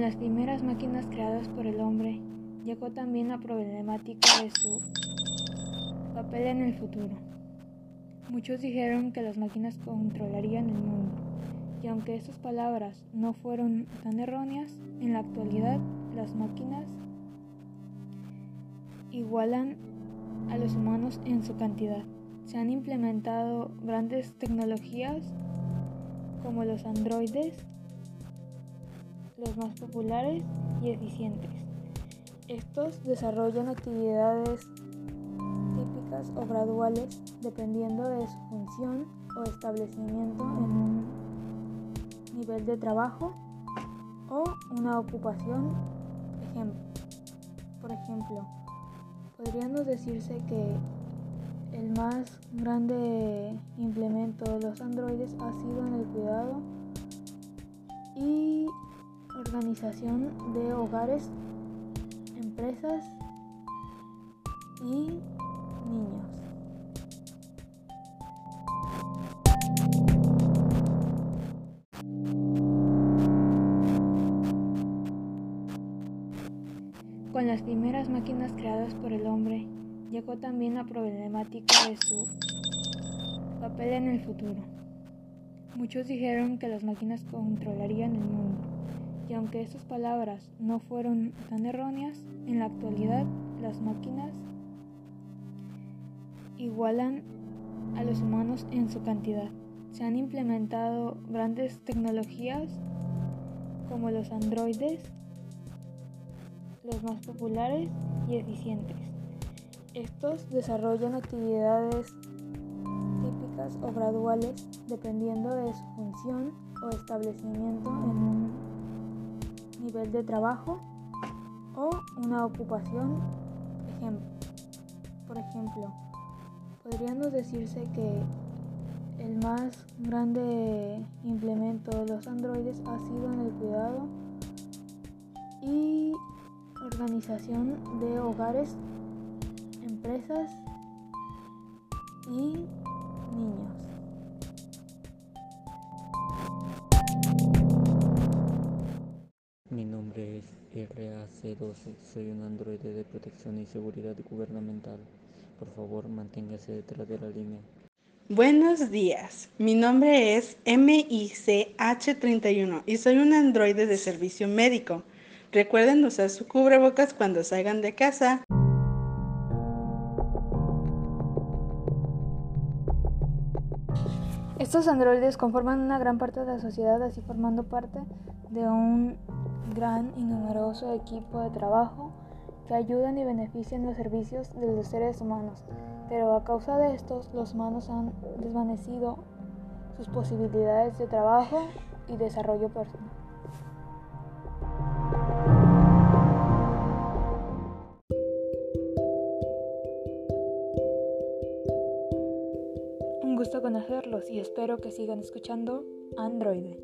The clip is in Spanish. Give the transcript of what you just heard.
las primeras máquinas creadas por el hombre, llegó también la problemática de su papel en el futuro. Muchos dijeron que las máquinas controlarían el mundo, y aunque estas palabras no fueron tan erróneas, en la actualidad las máquinas igualan a los humanos en su cantidad. Se han implementado grandes tecnologías como los androides, más populares y eficientes. Estos desarrollan actividades típicas o graduales dependiendo de su función o establecimiento en un nivel de trabajo o una ocupación. Por ejemplo, podríamos decirse que el más grande implemento de los androides ha sido en el cuidado organización de hogares, empresas y niños. Con las primeras máquinas creadas por el hombre, llegó también la problemática de su papel en el futuro. Muchos dijeron que las máquinas controlarían el mundo, y aunque estas palabras no fueron tan erróneas, en la actualidad las máquinas igualan a los humanos en su cantidad. Se han implementado grandes tecnologías como los androides, los más populares y eficientes. Estos desarrollan actividades típicas o graduales dependiendo de su función o establecimiento en un nivel de trabajo o una ocupación. Por ejemplo, podríamos decirse que el más grande implemento de los androides ha sido en el cuidado y organización de hogares, empresas y Mi nombre es RAC12, soy un androide de protección y seguridad gubernamental. Por favor, manténgase detrás de la línea. Buenos días, mi nombre es MICH31 y soy un androide de servicio médico. Recuerden usar su cubrebocas cuando salgan de casa. Estos androides conforman una gran parte de la sociedad, así formando parte de un gran y numeroso equipo de trabajo que ayudan y benefician los servicios de los seres humanos. Pero a causa de estos, los humanos han desvanecido sus posibilidades de trabajo y desarrollo personal. gusto conocerlos y espero que sigan escuchando Android.